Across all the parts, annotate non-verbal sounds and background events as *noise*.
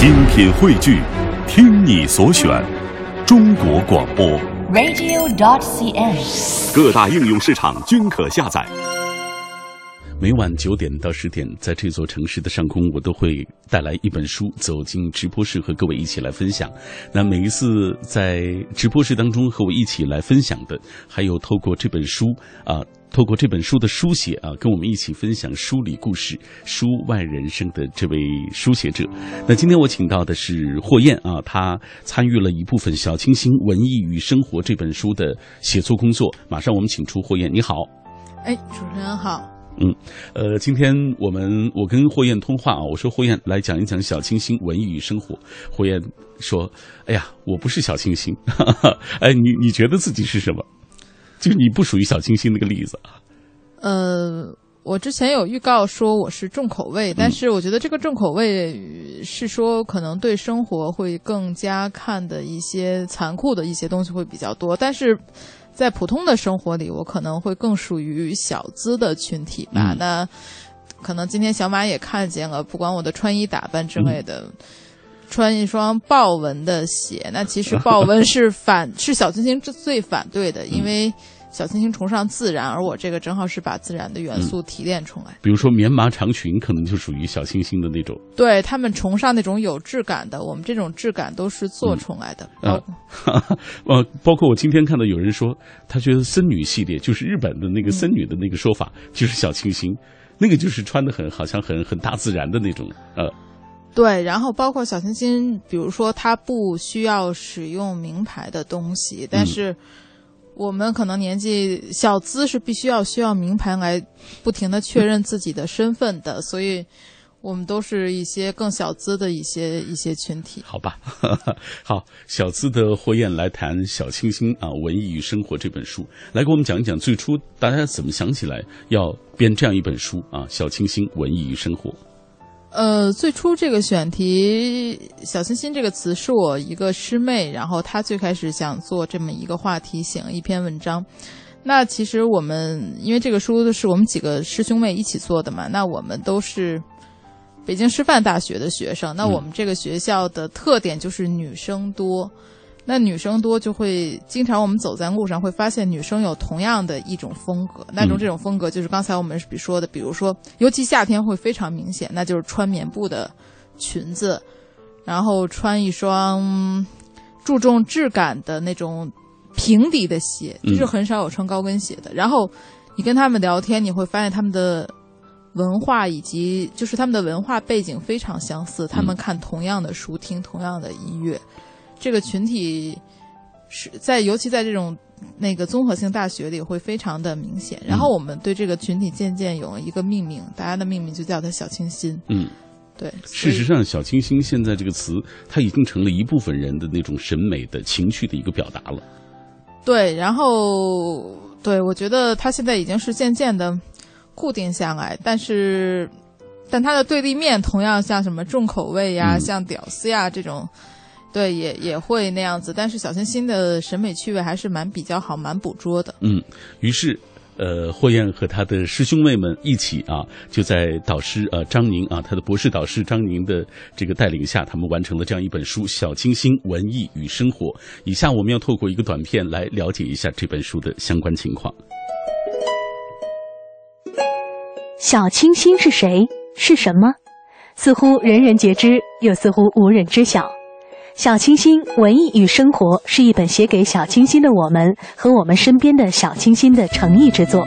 精品汇聚，听你所选，中国广播。radio.dot.cn，。各大应用市场均可下载。每晚九点到十点，在这座城市的上空，我都会带来一本书走进直播室，和各位一起来分享。那每一次在直播室当中和我一起来分享的，还有透过这本书啊，透过这本书的书写啊，跟我们一起分享书里故事、书外人生的这位书写者。那今天我请到的是霍燕啊，她参与了一部分《小清新文艺与生活》这本书的写作工作。马上我们请出霍燕，你好。哎，主持人好。嗯，呃，今天我们我跟霍燕通话啊，我说霍燕来讲一讲小清新文艺与生活。霍燕说：“哎呀，我不是小清新。哈哈，哎，你你觉得自己是什么？就是你不属于小清新那个例子啊。呃，我之前有预告说我是重口味，但是我觉得这个重口味是说可能对生活会更加看的一些残酷的一些东西会比较多，但是。在普通的生活里，我可能会更属于小资的群体吧。嗯、那可能今天小马也看见了，不管我的穿衣打扮之类的，嗯、穿一双豹纹的鞋，那其实豹纹是反 *laughs* 是小清新最反对的，因为小清新崇尚自然，而我这个正好是把自然的元素提炼出来。嗯、比如说棉麻长裙，可能就属于小清新的那种。对他们崇尚那种有质感的，我们这种质感都是做出来的。嗯、啊，*laughs* 呃，包括我今天看到有人说，他觉得森女系列就是日本的那个森女的那个说法，嗯、就是小清新，那个就是穿的很好像很很大自然的那种，呃。对，然后包括小清新，比如说它不需要使用名牌的东西，但是。我们可能年纪小资是必须要需要名牌来不停的确认自己的身份的，所以我们都是一些更小资的一些一些群体。好吧，*laughs* 好，小资的霍燕来谈《小清新啊文艺与生活》这本书，来给我们讲一讲最初大家怎么想起来要编这样一本书啊，《小清新文艺与生活》。呃，最初这个选题“小清新”这个词是我一个师妹，然后她最开始想做这么一个话题，写了一篇文章。那其实我们因为这个书是我们几个师兄妹一起做的嘛，那我们都是北京师范大学的学生。那我们这个学校的特点就是女生多。那女生多就会经常我们走在路上会发现女生有同样的一种风格，那种这种风格就是刚才我们比说的，比如说尤其夏天会非常明显，那就是穿棉布的裙子，然后穿一双注重质感的那种平底的鞋，就是很少有穿高跟鞋的。然后你跟他们聊天，你会发现他们的文化以及就是他们的文化背景非常相似，他们看同样的书，听同样的音乐。这个群体是在，尤其在这种那个综合性大学里会非常的明显。然后我们对这个群体渐渐有了一个命名，大家的命名就叫它“小清新”。嗯，对。事实上，“小清新”现在这个词，它已经成了一部分人的那种审美的情绪的一个表达了。对，然后对我觉得它现在已经是渐渐的固定下来，但是，但它的对立面同样像什么重口味呀、嗯、像屌丝呀这种。对，也也会那样子，但是小清新的审美趣味还是蛮比较好，蛮捕捉的。嗯，于是，呃，霍燕和他的师兄妹们一起啊，就在导师呃张宁啊，他的博士导师张宁的这个带领下，他们完成了这样一本书《小清新文艺与生活》。以下我们要透过一个短片来了解一下这本书的相关情况。小清新是谁？是什么？似乎人人皆知，又似乎无人知晓。小清新文艺与生活是一本写给小清新的我们和我们身边的小清新的诚意之作。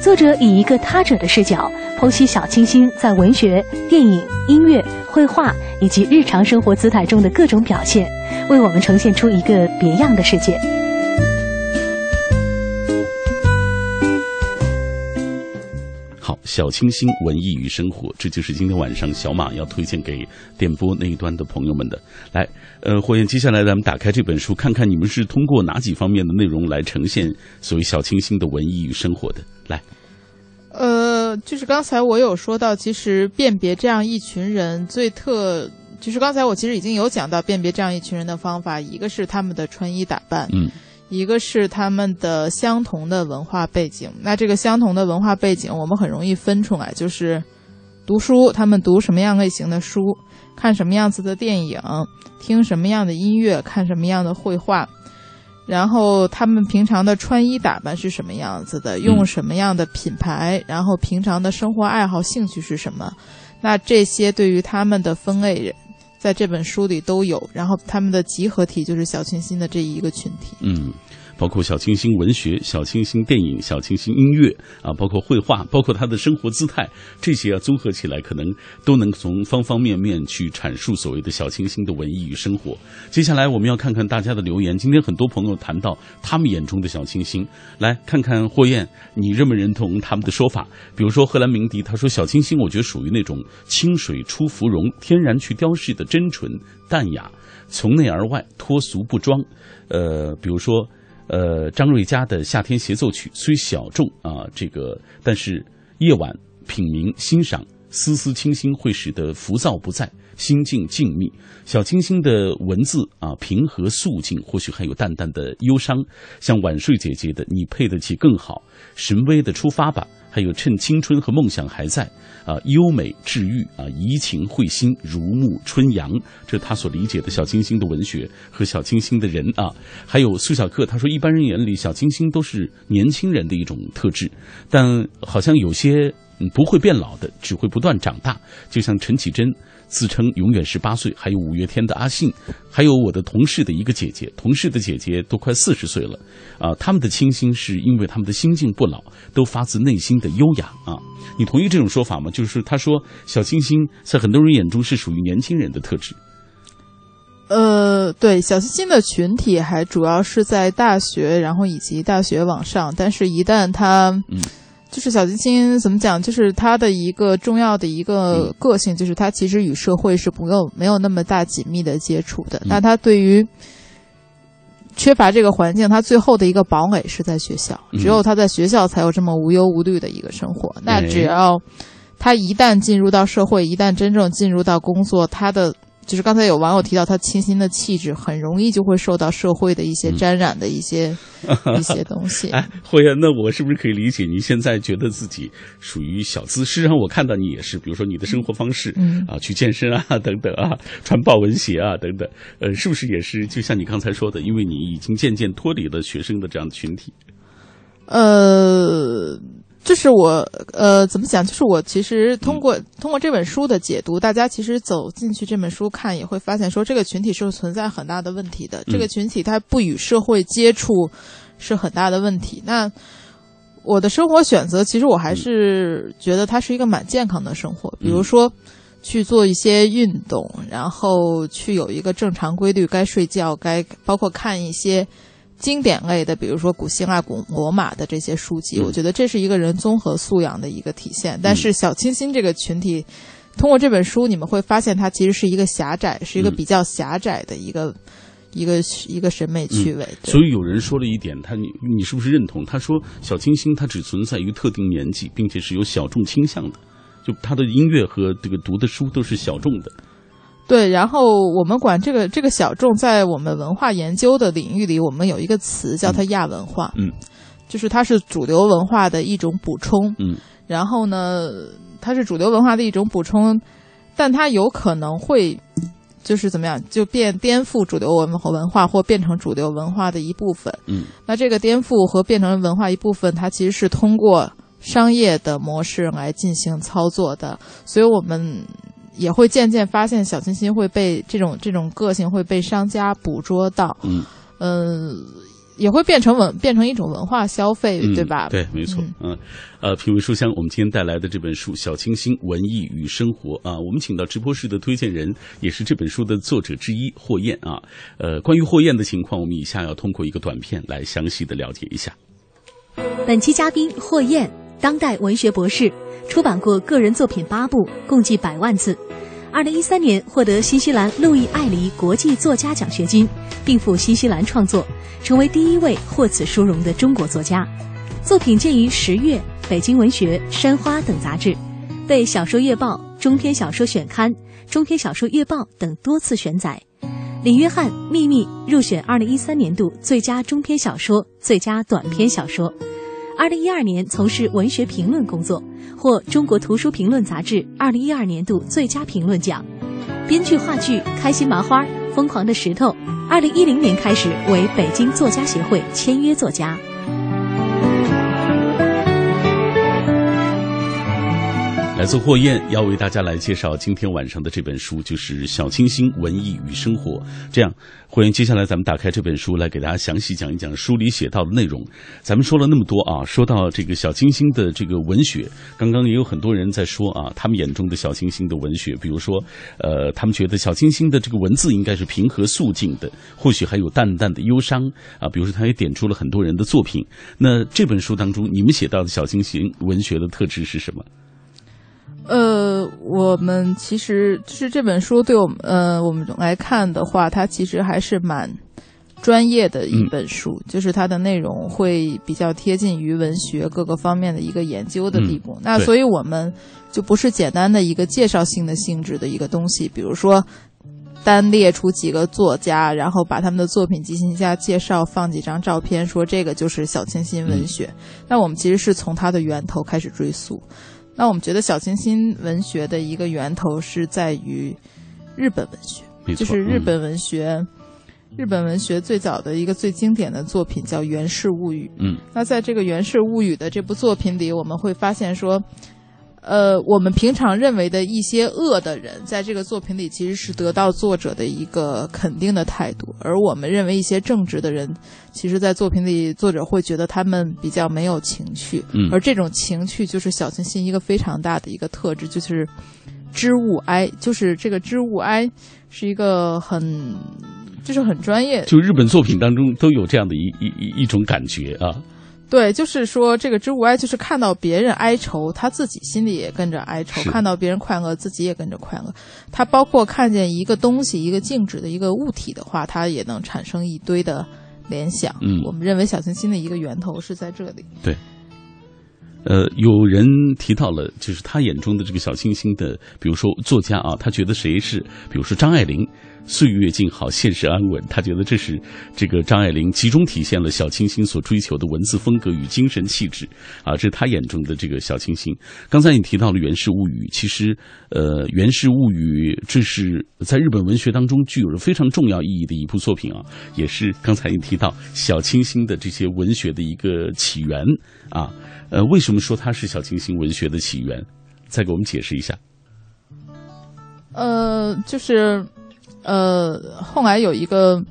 作者以一个他者的视角，剖析小清新在文学、电影、音乐、绘画以及日常生活姿态中的各种表现，为我们呈现出一个别样的世界。小清新文艺与生活，这就是今天晚上小马要推荐给电波那一端的朋友们的。来，呃，火焰，接下来咱们打开这本书，看看你们是通过哪几方面的内容来呈现所谓小清新的文艺与生活的。来，呃，就是刚才我有说到，其实辨别这样一群人最特，就是刚才我其实已经有讲到辨别这样一群人的方法，一个是他们的穿衣打扮，嗯。一个是他们的相同的文化背景，那这个相同的文化背景，我们很容易分出来，就是读书，他们读什么样类型的书，看什么样子的电影，听什么样的音乐，看什么样的绘画，然后他们平常的穿衣打扮是什么样子的，用什么样的品牌，然后平常的生活爱好、兴趣是什么，那这些对于他们的分类，在这本书里都有，然后他们的集合体就是小清新的这一个群体。嗯。包括小清新文学、小清新电影、小清新音乐啊，包括绘画，包括他的生活姿态，这些啊综合起来，可能都能从方方面面去阐述所谓的小清新的文艺与生活。接下来我们要看看大家的留言。今天很多朋友谈到他们眼中的小清新，来看看霍燕，你认不认同他们的说法？比如说荷兰鸣笛，他说小清新，我觉得属于那种清水出芙蓉，天然去雕饰的真纯淡雅，从内而外脱俗不装。呃，比如说。呃，张瑞佳的《夏天协奏曲》虽小众啊，这个但是夜晚品茗欣赏，丝丝清新会使得浮躁不在，心境静谧。小清新的文字啊，平和素静，或许还有淡淡的忧伤。像晚睡姐姐的《你配得起更好》，神威的《出发吧》。还有趁青春和梦想还在，啊，优美治愈啊，怡情会心，如沐春阳，这是他所理解的小清新的文学和小清新的人啊。还有苏小克，他说一般人眼里小清新都是年轻人的一种特质，但好像有些不会变老的，只会不断长大，就像陈绮贞。自称永远十八岁，还有五月天的阿信，还有我的同事的一个姐姐，同事的姐姐都快四十岁了，啊，他们的清新是因为他们的心境不老，都发自内心的优雅啊。你同意这种说法吗？就是他说小清新在很多人眼中是属于年轻人的特质。呃，对，小清新的群体还主要是在大学，然后以及大学往上，但是一旦他嗯。就是小清新怎么讲？就是他的一个重要的一个个性，就是他其实与社会是不用没有那么大紧密的接触的。那他对于缺乏这个环境，他最后的一个堡垒是在学校，只有他在学校才有这么无忧无虑的一个生活。那只要他一旦进入到社会，一旦真正进入到工作，他的。就是刚才有网友提到，他清新的气质很容易就会受到社会的一些沾染的一些 *laughs* 一些东西。哎，慧呀，那我是不是可以理解你现在觉得自己属于小资？实际上，我看到你也是，比如说你的生活方式，嗯啊，去健身啊，等等啊，穿豹纹鞋啊，等等，呃，是不是也是就像你刚才说的，因为你已经渐渐脱离了学生的这样的群体？呃。就是我，呃，怎么讲？就是我其实通过通过这本书的解读，大家其实走进去这本书看，也会发现说这个群体是存在很大的问题的。这个群体它不与社会接触是很大的问题。那我的生活选择，其实我还是觉得它是一个蛮健康的生活。比如说去做一些运动，然后去有一个正常规律，该睡觉，该包括看一些。经典类的，比如说古希腊、古罗马的这些书籍，我觉得这是一个人综合素养的一个体现。但是小清新这个群体，通过这本书，你们会发现它其实是一个狭窄，是一个比较狭窄的一个一个一个审美趣味。所以有人说了一点，他你你是不是认同？他说小清新它只存在于特定年纪，并且是有小众倾向的，就他的音乐和这个读的书都是小众的。对，然后我们管这个这个小众，在我们文化研究的领域里，我们有一个词叫它亚文化，嗯，就是它是主流文化的一种补充，嗯，然后呢，它是主流文化的一种补充，但它有可能会就是怎么样，就变颠覆主流文和文化，或变成主流文化的一部分，嗯，那这个颠覆和变成文化一部分，它其实是通过商业的模式来进行操作的，所以我们。也会渐渐发现，小清新会被这种这种个性会被商家捕捉到，嗯，呃，也会变成文变成一种文化消费，对吧？对，没错，嗯，呃，品味书香，我们今天带来的这本书《小清新：文艺与生活》啊，我们请到直播室的推荐人，也是这本书的作者之一霍燕啊，呃，关于霍燕的情况，我们以下要通过一个短片来详细的了解一下。本期嘉宾霍燕，当代文学博士。出版过个人作品八部，共计百万字。二零一三年获得新西兰路易·艾黎国际作家奖学金，并赴新西兰创作，成为第一位获此殊荣的中国作家。作品见于《十月》《北京文学》《山花》等杂志，被《小说月报》《中篇小说选刊》《中篇小说月报》等多次选载。李约翰《秘密》入选二零一三年度最佳中篇小说、最佳短篇小说。二零一二年从事文学评论工作，获《中国图书评论杂志》二零一二年度最佳评论奖。编剧话剧《开心麻花》《疯狂的石头》。二零一零年开始为北京作家协会签约作家。来自霍燕要为大家来介绍今天晚上的这本书，就是《小清新：文艺与生活》。这样，霍燕，接下来咱们打开这本书，来给大家详细讲一讲书里写到的内容。咱们说了那么多啊，说到这个小清新的这个文学，刚刚也有很多人在说啊，他们眼中的小清新的文学，比如说，呃，他们觉得小清新的这个文字应该是平和肃静的，或许还有淡淡的忧伤啊。比如说，他也点出了很多人的作品。那这本书当中，你们写到的小清新文学的特质是什么？呃，我们其实就是这本书对我们呃我们来看的话，它其实还是蛮专业的一本书，就是它的内容会比较贴近于文学各个方面的一个研究的地步。那所以我们就不是简单的一个介绍性的性质的一个东西，比如说单列出几个作家，然后把他们的作品进行一下介绍，放几张照片，说这个就是小清新文学。那我们其实是从它的源头开始追溯。那我们觉得小清新文学的一个源头是在于日本文学，就是日本文学。日本文学最早的一个最经典的作品叫《源氏物语》。嗯，那在这个《源氏物语》的这部作品里，我们会发现说。呃，我们平常认为的一些恶的人，在这个作品里其实是得到作者的一个肯定的态度；而我们认为一些正直的人，其实，在作品里作者会觉得他们比较没有情趣。嗯，而这种情趣就是小清新一个非常大的一个特质，就是知物哀，就是这个知物哀是一个很，就是很专业。就日本作品当中都有这样的一一一种感觉啊。对，就是说，这个知物哀，就是看到别人哀愁，他自己心里也跟着哀愁；看到别人快乐，自己也跟着快乐。他包括看见一个东西、一个静止的一个物体的话，他也能产生一堆的联想。嗯，我们认为小清新的一个源头是在这里。对。呃，有人提到了，就是他眼中的这个小清新的，比如说作家啊，他觉得谁是，比如说张爱玲。岁月静好，现实安稳。他觉得这是这个张爱玲集中体现了小清新所追求的文字风格与精神气质啊，这是他眼中的这个小清新。刚才你提到了《源氏物语》，其实呃，《源氏物语》这是在日本文学当中具有着非常重要意义的一部作品啊，也是刚才你提到小清新的这些文学的一个起源啊。呃，为什么说它是小清新文学的起源？再给我们解释一下。呃，就是。呃，后来有一个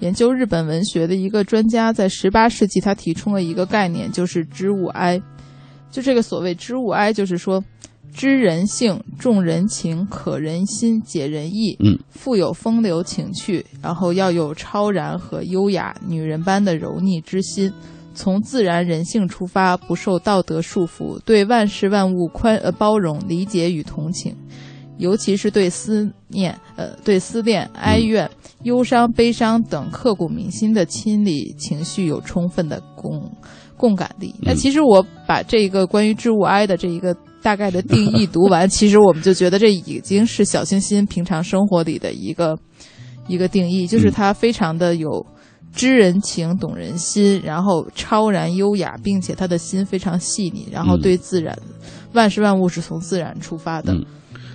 研究日本文学的一个专家，在十八世纪，他提出了一个概念，就是知物哀。就这个所谓知物哀，就是说知人性、重人情、可人心、解人意，嗯，富有风流情趣，然后要有超然和优雅女人般的柔腻之心，从自然人性出发，不受道德束缚，对万事万物宽呃包容、理解与同情。尤其是对思念、呃，对思念、哀怨、忧伤、悲伤等刻骨铭心的亲理情绪有充分的共共感力。那其实我把这个关于知物哀的这一个大概的定义读完，*laughs* 其实我们就觉得这已经是小清新平常生活里的一个一个定义，就是它非常的有知人情、懂人心，然后超然优雅，并且他的心非常细腻，然后对自然万事万物是从自然出发的。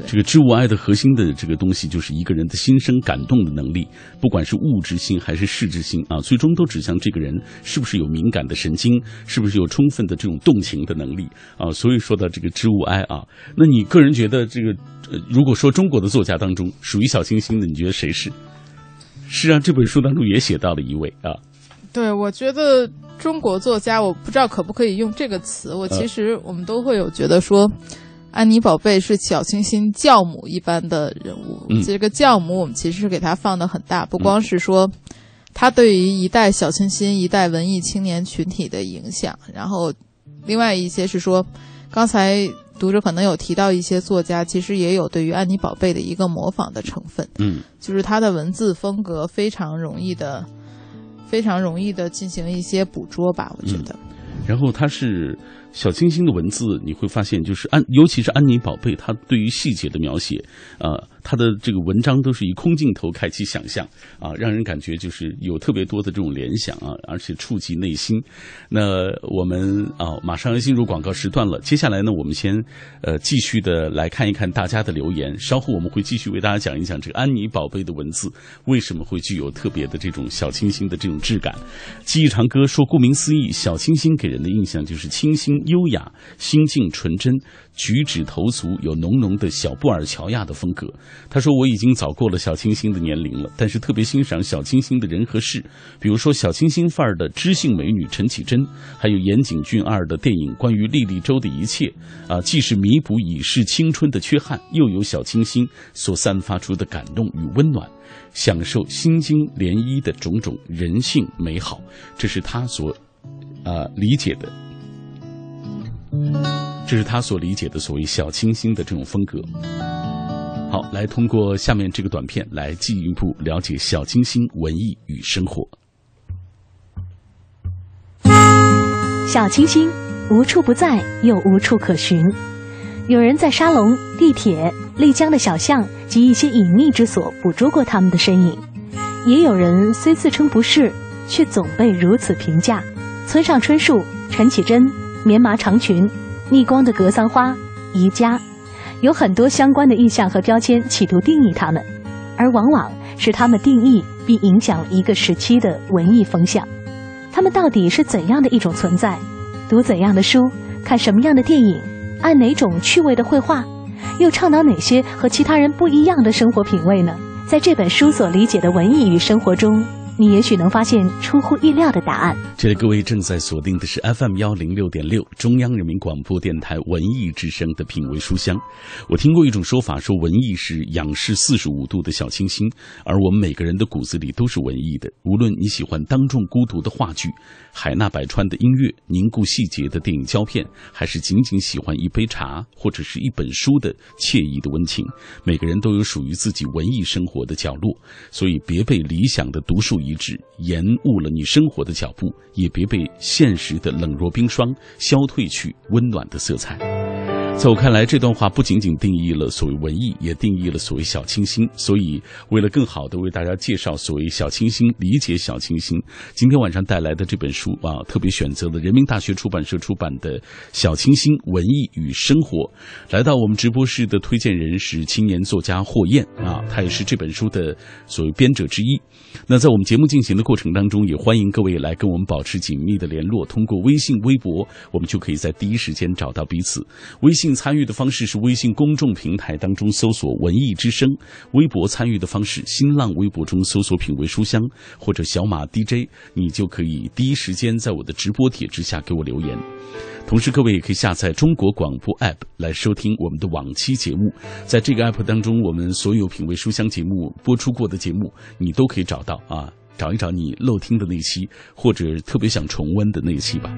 这个知物哀的核心的这个东西，就是一个人的心生感动的能力，不管是物质心还是事质心啊，最终都指向这个人是不是有敏感的神经，是不是有充分的这种动情的能力啊。所以说到这个知物哀啊，那你个人觉得这个，如果说中国的作家当中属于小清新的，你觉得谁是？是啊，这本书当中也写到了一位啊。对，我觉得中国作家，我不知道可不可以用这个词，我其实我们都会有觉得说。安妮宝贝是小清新教母一般的人物，这个教母我们其实是给她放的很大，不光是说，她对于一代小清新、一代文艺青年群体的影响，然后，另外一些是说，刚才读者可能有提到一些作家，其实也有对于安妮宝贝的一个模仿的成分，嗯，就是他的文字风格非常容易的，非常容易的进行一些捕捉吧，我觉得。然后它是小清新的文字，你会发现，就是安，尤其是安妮宝贝，她对于细节的描写，啊，他的这个文章都是以空镜头开启想象，啊，让人感觉就是有特别多的这种联想啊，而且触及内心。那我们啊，马上要进入广告时段了，接下来呢，我们先呃继续的来看一看大家的留言，稍后我们会继续为大家讲一讲这个安妮宝贝的文字为什么会具有特别的这种小清新的这种质感。记忆长歌说，顾名思义，小清新给人的印象就是清新。优雅、心境纯真、举止投足，有浓浓的小布尔乔亚的风格。他说：“我已经早过了小清新的年龄了，但是特别欣赏小清新的人和事，比如说小清新范儿的知性美女陈绮贞，还有岩井俊二的电影《关于莉莉周的一切》啊，既是弥补已逝青春的缺憾，又有小清新所散发出的感动与温暖，享受心经涟漪的种种人性美好。这是他所啊理解的。”这是他所理解的所谓小清新的这种风格。好，来通过下面这个短片来进一步了解小清新文艺与生活。小清新无处不在，又无处可寻。有人在沙龙、地铁、丽江的小巷及一些隐秘之所捕捉过他们的身影，也有人虽自称不是，却总被如此评价。村上春树、陈绮贞。棉麻长裙，逆光的格桑花，宜家，有很多相关的意象和标签，企图定义他们，而往往是他们定义并影响一个时期的文艺风向。他们到底是怎样的一种存在？读怎样的书？看什么样的电影？按哪种趣味的绘画？又倡导哪些和其他人不一样的生活品味呢？在这本书所理解的文艺与生活中。你也许能发现出乎意料的答案。这里各位正在锁定的是 FM 幺零六点六中央人民广播电台文艺之声的品味书香。我听过一种说法，说文艺是仰视四十五度的小清新，而我们每个人的骨子里都是文艺的。无论你喜欢当众孤独的话剧、海纳百川的音乐、凝固细节的电影胶片，还是仅仅喜欢一杯茶或者是一本书的惬意的温情，每个人都有属于自己文艺生活的角落。所以别被理想的独树一一。致延误了你生活的脚步，也别被现实的冷若冰霜消退去温暖的色彩。在我看来，这段话不仅仅定义了所谓文艺，也定义了所谓小清新。所以，为了更好的为大家介绍所谓小清新，理解小清新，今天晚上带来的这本书啊，特别选择了人民大学出版社出版的《小清新文艺与生活》。来到我们直播室的推荐人是青年作家霍燕啊，他也是这本书的所谓编者之一。那在我们节目进行的过程当中，也欢迎各位来跟我们保持紧密的联络，通过微信、微博，我们就可以在第一时间找到彼此。微信。参与的方式是微信公众平台当中搜索“文艺之声”，微博参与的方式，新浪微博中搜索“品味书香”或者“小马 DJ”，你就可以第一时间在我的直播帖之下给我留言。同时，各位也可以下载中国广播 app 来收听我们的往期节目。在这个 app 当中，我们所有品味书香节目播出过的节目，你都可以找到啊。找一找你漏听的那期，或者特别想重温的那期吧。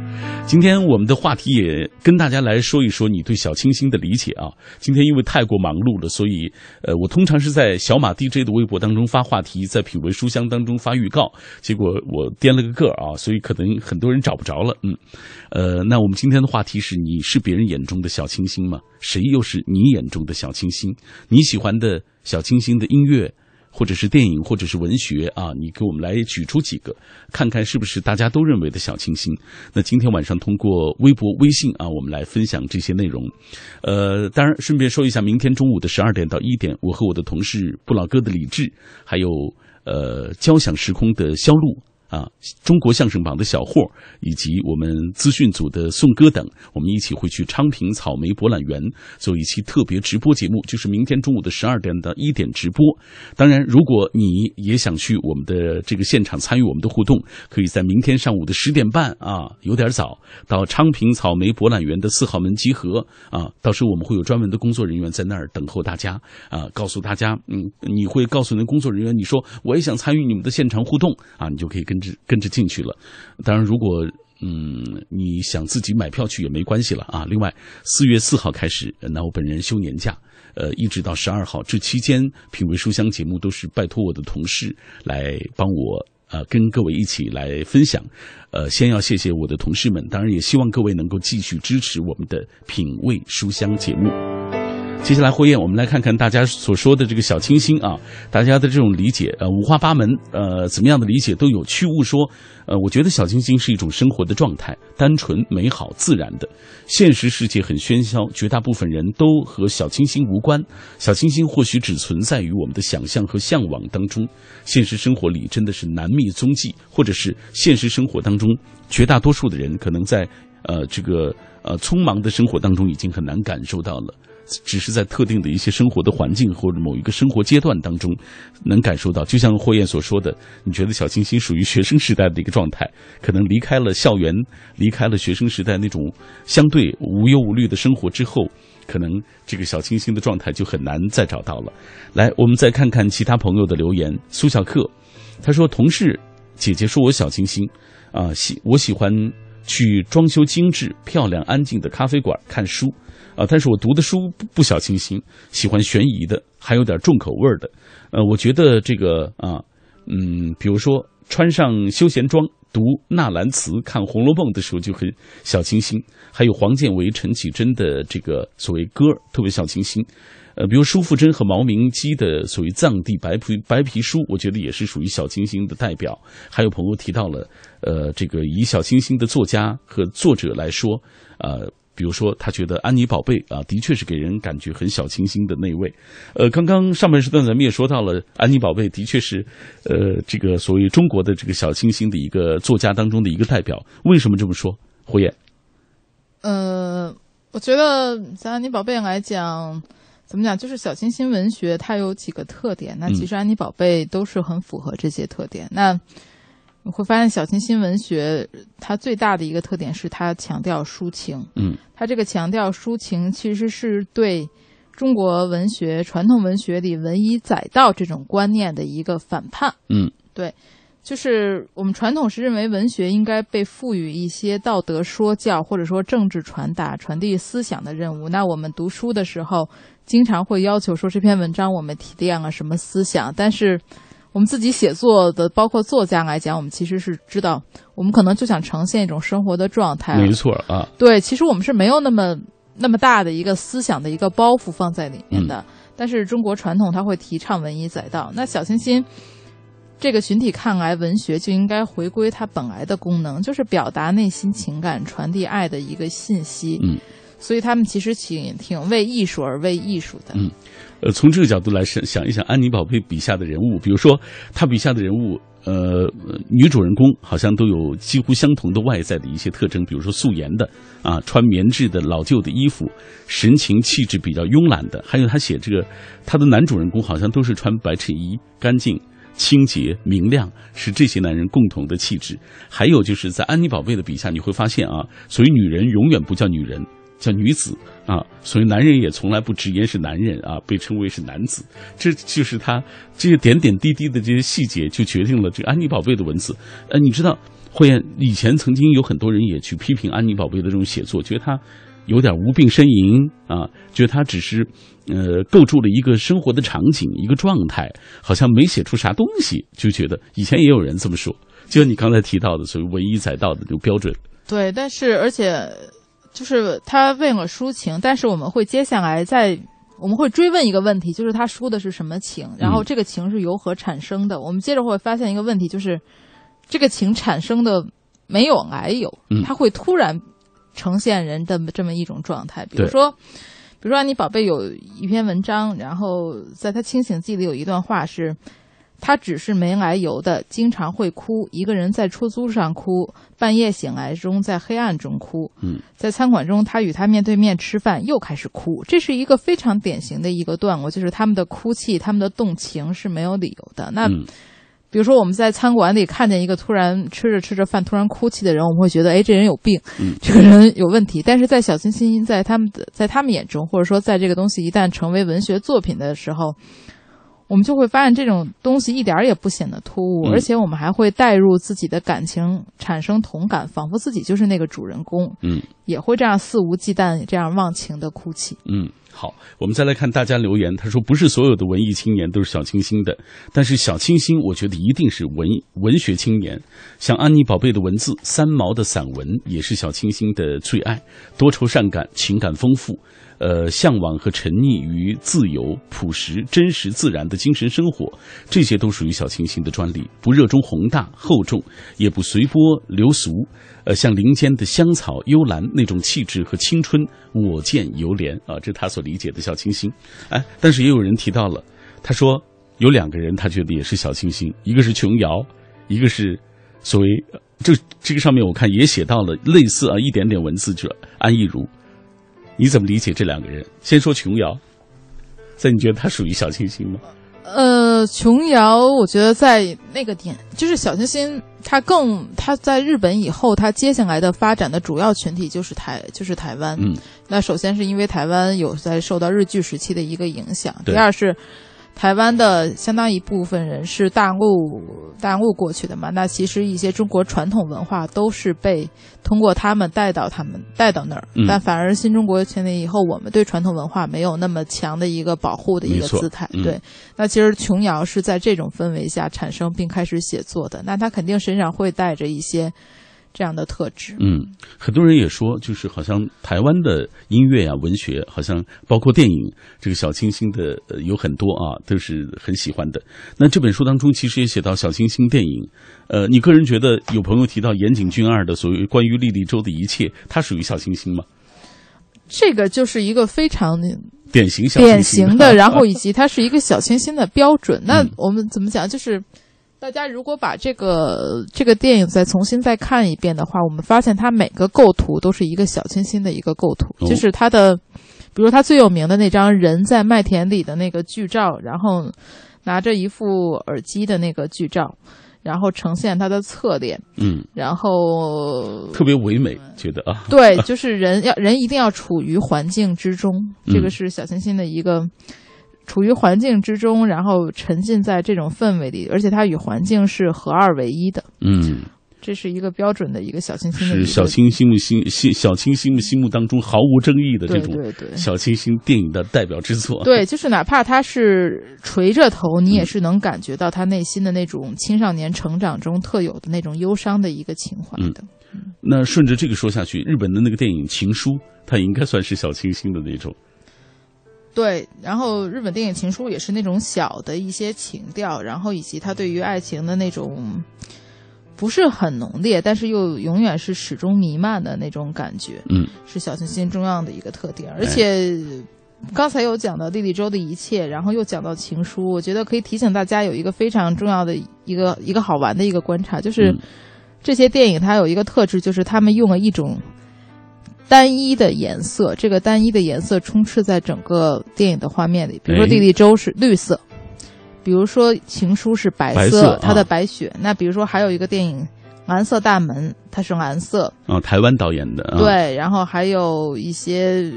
今天我们的话题也跟大家来说一说你对小清新的理解啊。今天因为太过忙碌了，所以呃，我通常是在小马 DJ 的微博当中发话题，在品味书香当中发预告，结果我颠了个个啊，所以可能很多人找不着了。嗯，呃，那我们今天的话题是：你是别人眼中的小清新吗？谁又是你眼中的小清新？你喜欢的小清新的音乐？或者是电影，或者是文学啊，你给我们来举出几个，看看是不是大家都认为的小清新。那今天晚上通过微博、微信啊，我们来分享这些内容。呃，当然顺便说一下，明天中午的十二点到一点，我和我的同事不老哥的李志，还有呃交响时空的肖路。啊，中国相声榜的小霍，以及我们资讯组的宋哥等，我们一起会去昌平草莓博览园做一期特别直播节目，就是明天中午的十二点到一点直播。当然，如果你也想去我们的这个现场参与我们的互动，可以在明天上午的十点半啊，有点早，到昌平草莓博览园的四号门集合啊。到时候我们会有专门的工作人员在那儿等候大家啊，告诉大家，嗯，你会告诉那工作人员，你说我也想参与你们的现场互动啊，你就可以跟。跟着进去了，当然，如果嗯你想自己买票去也没关系了啊。另外，四月四号开始，那我本人休年假，呃，一直到十二号，这期间品味书香节目都是拜托我的同事来帮我呃跟各位一起来分享。呃，先要谢谢我的同事们，当然也希望各位能够继续支持我们的品味书香节目。接下来，霍燕，我们来看看大家所说的这个小清新啊，大家的这种理解，呃，五花八门，呃，怎么样的理解都有。趣物说，呃，我觉得小清新是一种生活的状态，单纯、美好、自然的。现实世界很喧嚣，绝大部分人都和小清新无关。小清新或许只存在于我们的想象和向往当中，现实生活里真的是难觅踪迹，或者是现实生活当中，绝大多数的人可能在呃这个呃匆忙的生活当中已经很难感受到了。只是在特定的一些生活的环境或者某一个生活阶段当中，能感受到。就像霍燕所说的，你觉得小清新属于学生时代的一个状态，可能离开了校园，离开了学生时代那种相对无忧无虑的生活之后，可能这个小清新的状态就很难再找到了。来，我们再看看其他朋友的留言。苏小克，他说：“同事姐姐说我小清新，啊，喜我喜欢去装修精致、漂亮、安静的咖啡馆看书。*laughs* ”啊，但是我读的书不不小清新，喜欢悬疑的，还有点重口味的。呃，我觉得这个啊，嗯，比如说穿上休闲装读纳兰词、看《红楼梦》的时候就很小清新。还有黄建为、陈绮贞的这个所谓歌特别小清新。呃，比如舒富珍和毛明基的所谓藏地白皮白皮书，我觉得也是属于小清新的代表。还有朋友提到了，呃，这个以小清新的作家和作者来说，呃。比如说，他觉得安妮宝贝啊，的确是给人感觉很小清新的那位。呃，刚刚上半时段咱们也说到了，安妮宝贝的确是，呃，这个所谓中国的这个小清新的一个作家当中的一个代表。为什么这么说？胡言？呃，我觉得在安妮宝贝来讲，怎么讲，就是小清新文学它有几个特点。那其实安妮宝贝都是很符合这些特点。那你会发现，小清新文学它最大的一个特点是它强调抒情。嗯，它这个强调抒情，其实是对中国文学传统文学里文以载道这种观念的一个反叛。嗯，对，就是我们传统是认为文学应该被赋予一些道德说教或者说政治传达、传递思想的任务。那我们读书的时候，经常会要求说这篇文章我们提炼了什么思想，但是。我们自己写作的，包括作家来讲，我们其实是知道，我们可能就想呈现一种生活的状态。没错啊，对，其实我们是没有那么那么大的一个思想的一个包袱放在里面的。但是中国传统它会提倡文以载道，那小清新这个群体看来，文学就应该回归它本来的功能，就是表达内心情感、传递爱的一个信息。嗯。所以他们其实挺挺为艺术而为艺术的。嗯，呃，从这个角度来想想一想，安妮宝贝笔下的人物，比如说她笔下的人物，呃，女主人公好像都有几乎相同的外在的一些特征，比如说素颜的啊，穿棉质的老旧的衣服，神情气质比较慵懒的。还有他写这个，他的男主人公好像都是穿白衬衣，干净、清洁、明亮，是这些男人共同的气质。还有就是在安妮宝贝的笔下，你会发现啊，所以女人永远不叫女人。叫女子啊，所以男人也从来不直言是男人啊，被称为是男子，这就是他这些点点滴滴的这些细节，就决定了这个安妮宝贝的文字。呃，你知道，慧燕以前曾经有很多人也去批评安妮宝贝的这种写作，觉得他有点无病呻吟啊，觉得他只是呃构筑了一个生活的场景一个状态，好像没写出啥东西，就觉得以前也有人这么说，就像你刚才提到的所谓文以载道的这种标准。对，但是而且。就是他为了抒情，但是我们会接下来在我们会追问一个问题，就是他抒的是什么情，然后这个情是由何产生的？我们接着会发现一个问题，就是这个情产生的没有来由，它会突然呈现人的这么一种状态。比如说，比如说你宝贝有一篇文章，然后在他清醒记里有一段话是。他只是没来由的，经常会哭，一个人在出租上哭，半夜醒来中在黑暗中哭。嗯，在餐馆中，他与他面对面吃饭，又开始哭。这是一个非常典型的一个段落，就是他们的哭泣，他们的动情是没有理由的。那，比如说我们在餐馆里看见一个突然吃着吃着饭突然哭泣的人，我们会觉得，哎，这人有病，这个人有问题。但是在小清新在他们的在他们眼中，或者说在这个东西一旦成为文学作品的时候。我们就会发现这种东西一点儿也不显得突兀，而且我们还会带入自己的感情，产生同感，仿佛自己就是那个主人公，嗯，也会这样肆无忌惮、这样忘情的哭泣。嗯，好，我们再来看大家留言。他说：“不是所有的文艺青年都是小清新的，但是小清新，我觉得一定是文文学青年。像安妮宝贝的文字，三毛的散文，也是小清新的最爱。多愁善感，情感丰富，呃，向往和沉溺于自由、朴实、真实、自然的精神生活，这些都属于小清新的专利。不热衷宏大厚重，也不随波流俗。”呃，像林间的香草、幽兰那种气质和青春，我见犹怜啊，这是他所理解的小清新。哎，但是也有人提到了，他说有两个人，他觉得也是小清新，一个是琼瑶，一个是所谓这这个上面我看也写到了类似啊一点点文字，就安逸如。你怎么理解这两个人？先说琼瑶，在你觉得他属于小清新吗？呃，琼瑶，我觉得在那个点，就是小清新，她更，她在日本以后，她接下来的发展的主要群体就是台，就是台湾。嗯，那首先是因为台湾有在受到日剧时期的一个影响，第二是。台湾的相当一部分人是大陆大陆过去的嘛？那其实一些中国传统文化都是被通过他们带到他们带到那儿，但反而新中国成立以后，我们对传统文化没有那么强的一个保护的一个姿态。对，那其实琼瑶是在这种氛围下产生并开始写作的，那他肯定身上会带着一些。这样的特质，嗯，很多人也说，就是好像台湾的音乐啊、文学，好像包括电影，这个小清新的有很多啊，都是很喜欢的。那这本书当中其实也写到小清新电影，呃，你个人觉得有朋友提到岩井俊二的所谓关于莉莉周的一切，它属于小清新吗？这个就是一个非常典型小、典型的，然后 *laughs* 以及它是一个小清新的标准。那我们怎么讲？就是。大家如果把这个这个电影再重新再看一遍的话，我们发现它每个构图都是一个小清新的一个构图，就是它的，比如它最有名的那张人在麦田里的那个剧照，然后拿着一副耳机的那个剧照，然后呈现他的侧脸，嗯，然后特别唯美，觉得啊，对，就是人要人一定要处于环境之中，这个是小清新的一个。处于环境之中，然后沉浸在这种氛围里，而且它与环境是合二为一的。嗯，这是一个标准的一个小清新，是小清新心心小清新心目当中毫无争议的这种小清新电影的代表之作。对，就是哪怕他是垂着头，你也是能感觉到他内心的那种青少年成长中特有的那种忧伤的一个情怀的。那顺着这个说下去，日本的那个电影《情书》，它应该算是小清新的那种。对，然后日本电影《情书》也是那种小的一些情调，然后以及他对于爱情的那种不是很浓烈，但是又永远是始终弥漫的那种感觉，嗯，是小清新重要的一个特点。而且刚才有讲到莉莉周的一切，然后又讲到《情书》，我觉得可以提醒大家有一个非常重要的一个一个好玩的一个观察，就是这些电影它有一个特质，就是他们用了一种。单一的颜色，这个单一的颜色充斥在整个电影的画面里。比如说《莉莉周》是绿色，比如说《情书》是白色，它的白雪。那比如说还有一个电影《蓝色大门》，它是蓝色。啊，台湾导演的。对，然后还有一些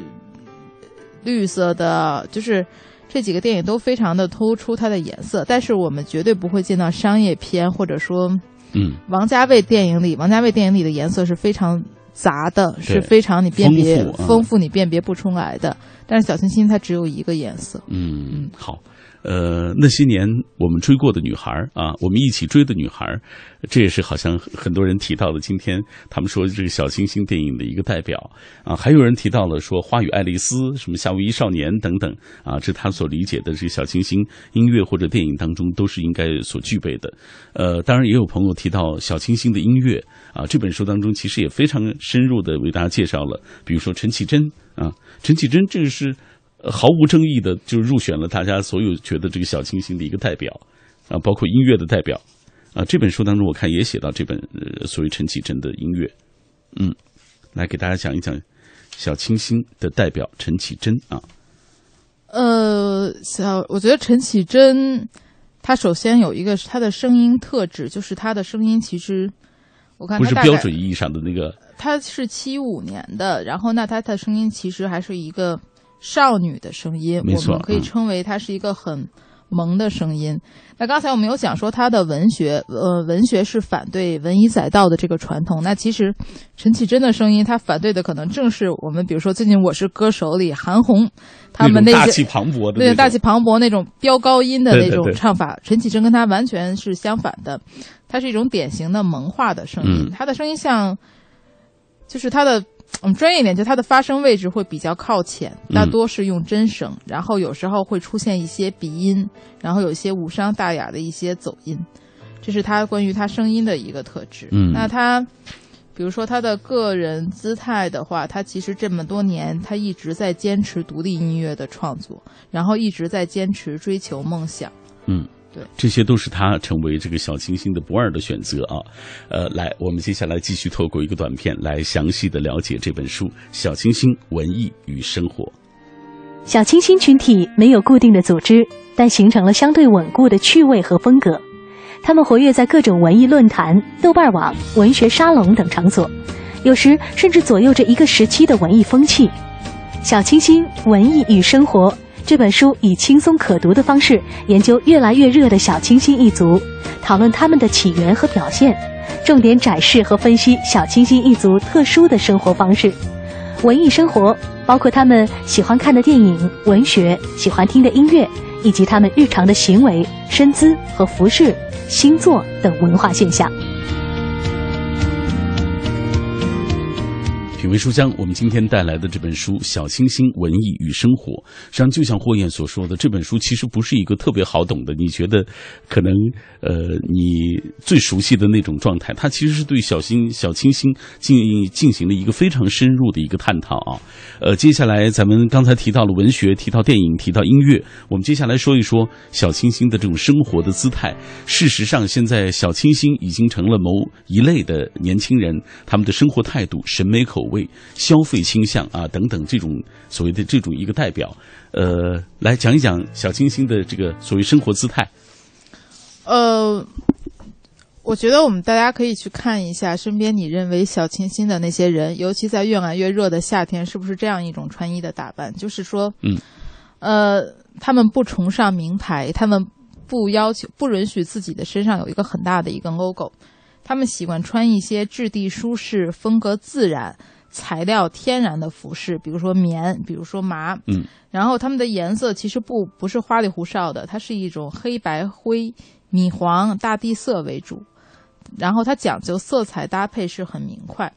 绿色的，就是这几个电影都非常的突出它的颜色。但是我们绝对不会见到商业片，或者说，嗯，王家卫电影里，王家卫电影里的颜色是非常。杂的是非常你辨别丰富，你辨别不出来的。但是小清新它只有一个颜色。嗯，好。呃，那些年我们追过的女孩啊，我们一起追的女孩，这也是好像很多人提到的。今天他们说这个小清新电影的一个代表啊，还有人提到了说《花与爱丽丝》什么《夏威夷少年》等等啊，这他所理解的这个小清新音乐或者电影当中都是应该所具备的。呃，当然也有朋友提到小清新的音乐啊，这本书当中其实也非常深入的为大家介绍了，比如说陈绮贞啊，陈绮贞这个是。毫无争议的就入选了大家所有觉得这个小清新的一个代表，啊，包括音乐的代表，啊，这本书当中我看也写到这本所谓陈绮贞的音乐，嗯，来给大家讲一讲小清新的代表陈绮贞啊。呃，小，我觉得陈绮贞，她首先有一个她的声音特质，就是她的声音其实，我看不是标准意义上的那个，她是七五年的，然后那她的声音其实还是一个。少女的声音，我们可以称为它是一个很萌的声音。那刚才我们有讲说他的文学，呃，文学是反对文以载道的这个传统。那其实陈绮贞的声音，她反对的可能正是我们，比如说最近《我是歌手》里韩红他们那些大气磅礴的对大气磅礴那种飙高音的那种对对对唱法，陈绮贞跟她完全是相反的。它是一种典型的萌化的声音，嗯他的声音像，就是他的。我们专业一点，就它的发声位置会比较靠前，嗯大多是用真声，然后有时候会出现一些鼻音，然后有一些无伤大雅的一些走音，这是他关于他声音的一个特质。嗯那他，比如说他的个人姿态的话，他其实这么多年他一直在坚持独立音乐的创作，然后一直在坚持追求梦想。嗯，对，这些都是他成为这个小清新的不二的选择啊。呃，来，我们接下来继续透过一个短片来详细的了解这本书《小清新：文艺与生活》。小清新群体没有固定的组织，但形成了相对稳固的趣味和风格。他们活跃在各种文艺论坛、豆瓣网、文学沙龙等场所，有时甚至左右着一个时期的文艺风气。《小清新：文艺与生活》这本书以轻松可读的方式研究越来越热的小清新一族，讨论他们的起源和表现，重点展示和分析小清新一族特殊的生活方式。文艺生活包括他们喜欢看的电影、文学、喜欢听的音乐，以及他们日常的行为、身姿和服饰、星座等文化现象。品味书香，我们今天带来的这本书《小清新：文艺与生活》，实际上就像霍燕所说的，这本书其实不是一个特别好懂的。你觉得可能呃，你最熟悉的那种状态，它其实是对小新、小清新进进行了一个非常深入的一个探讨啊。呃，接下来咱们刚才提到了文学，提到电影，提到音乐，我们接下来说一说小清新的这种生活的姿态。事实上，现在小清新已经成了某一类的年轻人他们的生活态度、审美口、消费倾向啊等等这种所谓的这种一个代表。呃，来讲一讲小清新的这个所谓生活姿态。呃，我觉得我们大家可以去看一下身边你认为小清新的那些人，尤其在越来越热的夏天，是不是这样一种穿衣的打扮？就是说，嗯，呃，他们不崇尚名牌，他们不要求、不允许自己的身上有一个很大的一个 logo，他们喜欢穿一些质地舒适、风格自然。材料天然的服饰，比如说棉，比如说麻，嗯，然后它们的颜色其实不不是花里胡哨的，它是一种黑白灰、米黄、大地色为主，然后它讲究色彩搭配是很明快，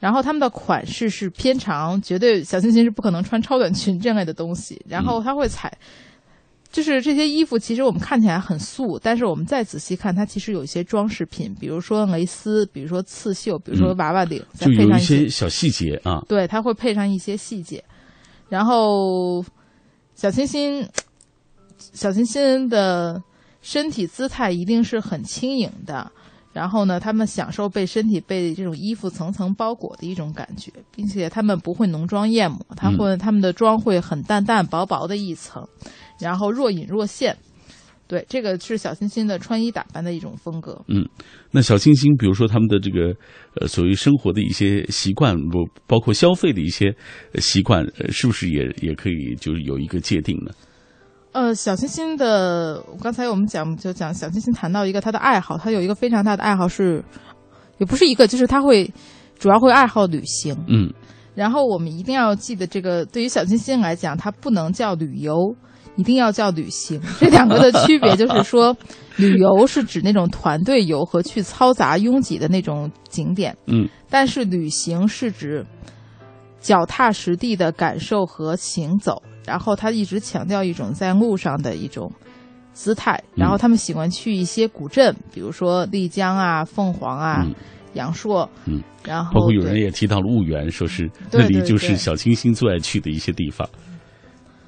然后它们的款式是偏长，绝对小清新是不可能穿超短裙这类的东西，然后它会采。就是这些衣服，其实我们看起来很素，但是我们再仔细看，它其实有一些装饰品，比如说蕾丝，比如说刺绣，比如说娃娃领，再就有配上一些小细节啊。对，它会配上一些细节。然后，小清新，小清新的身体姿态一定是很轻盈的。然后呢，他们享受被身体被这种衣服层层包裹的一种感觉，并且他们不会浓妆艳抹，他会、他们的妆会很淡淡薄薄的一层，然后若隐若现。对，这个是小清新的穿衣打扮的一种风格。嗯，那小清新，比如说他们的这个呃所谓生活的一些习惯，不包括消费的一些呃习惯，呃是不是也也可以就是有一个界定呢？呃，小清新的，刚才我们讲就讲小清新谈到一个他的爱好，他有一个非常大的爱好是，也不是一个，就是他会主要会爱好旅行。嗯，然后我们一定要记得，这个对于小清新来讲，它不能叫旅游，一定要叫旅行。这两个的区别就是说，旅游是指那种团队游和去嘈杂拥挤的那种景点，嗯，但是旅行是指脚踏实地的感受和行走。然后他一直强调一种在路上的一种姿态，然后他们喜欢去一些古镇，比如说丽江啊、凤凰啊、嗯阳朔，嗯，然后包括有人也提到了婺源，说是那里就是小清新最爱去的一些地方。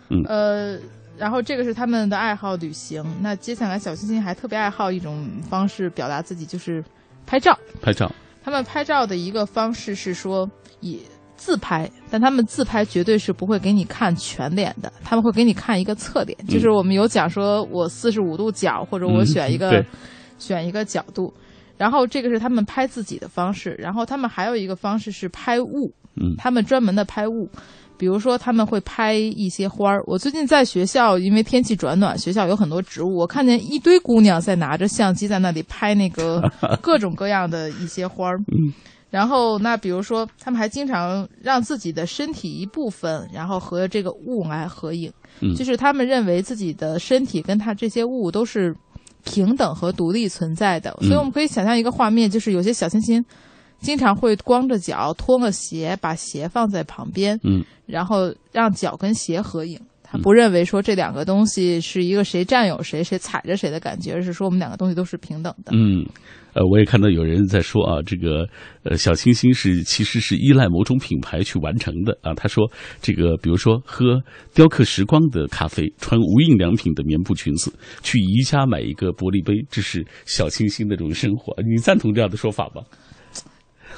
嗯呃，然后这个是他们的爱好旅行。那接下来小清新还特别爱好一种方式表达自己，就是拍照。拍照，他们拍照的一个方式是说以自拍，但他们自拍绝对是不会给你看全脸的，他们会给你看一个侧脸，就是我们有讲说我四十五度角，或者我嗯选一个、对 *laughs* 选一个角度。然后这个是他们拍自己的方式，然后他们还有一个方式是拍物，嗯他们专门的拍物，比如说他们会拍一些花儿。我最近在学校，因为天气转暖，学校有很多植物，我看见一堆姑娘在拿着相机在那里拍那个 *laughs* 各种各样的一些花儿。嗯然后，那比如说，他们还经常让自己的身体一部分，然后和这个物来合影，嗯就是他们认为自己的身体跟他这些物都是平等和独立存在的。所以我们可以想象一个画面，就是有些小清新经常会光着脚脱了鞋，把鞋放在旁边，嗯然后让脚跟鞋合影。他不认为说这两个东西是一个谁占有谁、谁踩着谁的感觉，而是说我们两个东西都是平等的。嗯，呃，我也看到有人在说啊，这个呃小清新是其实是依赖某种品牌去完成的啊。他说这个比如说喝雕刻时光的咖啡，穿无印良品的棉布裙子，去宜家买一个玻璃杯，这是小清新的这种生活。你赞同这样的说法吗？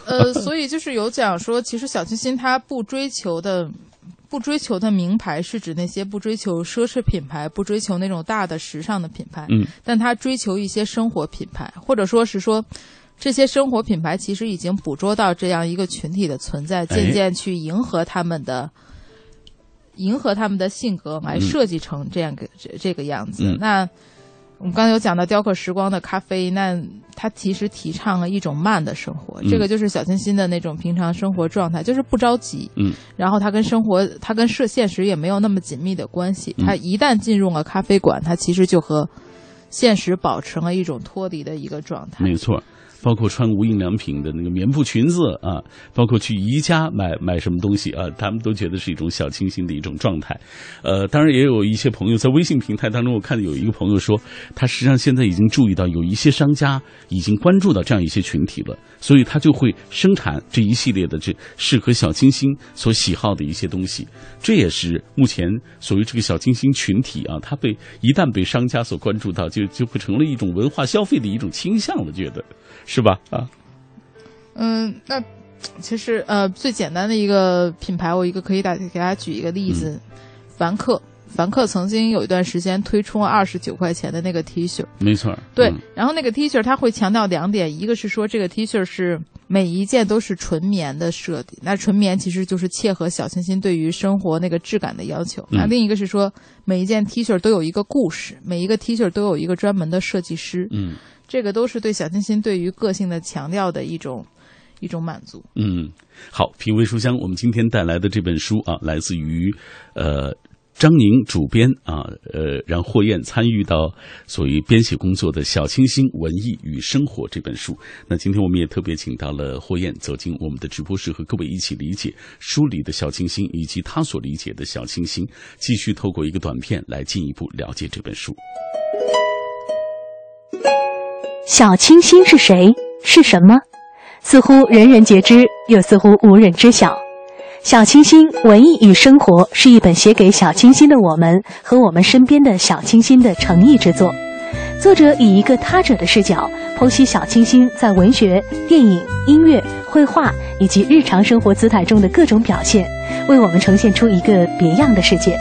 呃，所以就是有讲说，其实小清新他不追求的。不追求的名牌是指那些不追求奢侈品牌、不追求那种大的时尚的品牌，嗯，但他追求一些生活品牌，或者说是说，这些生活品牌其实已经捕捉到这样一个群体的存在，渐渐去迎合他们的，迎合他们的性格来设计成这样个、这这个样子。嗯。那我们刚才有讲到雕刻时光的咖啡，那它其实提倡了一种慢的生活，嗯这个就是小清新的那种平常生活状态，就是不着急。嗯，然后它跟生活，它跟社现实也没有那么紧密的关系。嗯它一旦进入了咖啡馆，它其实就和现实保持了一种脱离的一个状态。没错。包括穿无印良品的那个棉布裙子啊，包括去宜家买买什么东西啊，他们都觉得是一种小清新的一种状态。呃，当然也有一些朋友在微信平台当中，我看到有一个朋友说，他实际上现在已经注意到有一些商家已经关注到这样一些群体了，所以他就会生产这一系列的这适合小清新所喜好的一些东西。这也是目前所谓这个小清新群体啊，它被一旦被商家所关注到，就就会成了一种文化消费的一种倾向了，觉得。是吧？啊，嗯，那其实呃，最简单的一个品牌，我一个可以打给大家举一个例子，嗯、凡客。凡客曾经有一段时间推出了二十九块钱的那个 T 恤，没错。对，嗯、然后那个 T 恤它会强调两点，一个是说这个 T 恤是每一件都是纯棉的设计，那纯棉其实就是切合小清新对于生活那个质感的要求。嗯、那另一个是说每一件 T 恤都有一个故事，每一个 T 恤都有一个专门的设计师。嗯。这个都是对小清新对于个性的强调的一种一种满足。嗯，好，品味书香，我们今天带来的这本书啊，来自于呃张宁主编啊，呃让霍燕参与到所谓编写工作的《小清新文艺与生活》这本书。那今天我们也特别请到了霍燕走进我们的直播室，和各位一起理解书里的小清新以及他所理解的小清新，继续透过一个短片来进一步了解这本书。小清新是谁？是什么？似乎人人皆知，又似乎无人知晓。小清新文艺与生活是一本写给小清新的我们和我们身边的小清新的诚意之作。作者以一个他者的视角，剖析小清新在文学、电影、音乐、绘画以及日常生活姿态中的各种表现，为我们呈现出一个别样的世界。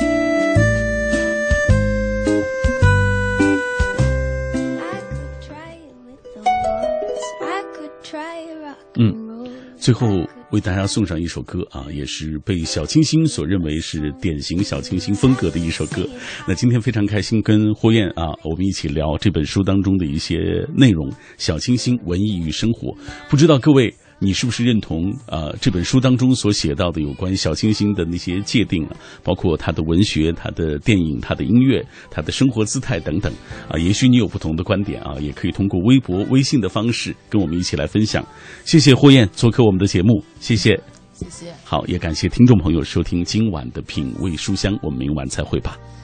最后为大家送上一首歌啊，也是被小清新所认为是典型小清新风格的一首歌。那今天非常开心跟霍燕啊，我们一起聊这本书当中的一些内容，《小清新文艺与生活》。不知道各位。你是不是认同啊、呃、这本书当中所写到的有关小清新的那些界定啊，包括他的文学、他的电影、他的音乐、他的生活姿态等等啊？也许你有不同的观点啊，也可以通过微博、微信的方式跟我们一起来分享。谢谢霍燕做客我们的节目，谢谢，谢谢。好，也感谢听众朋友收听今晚的品味书香，我们明晚再会吧。可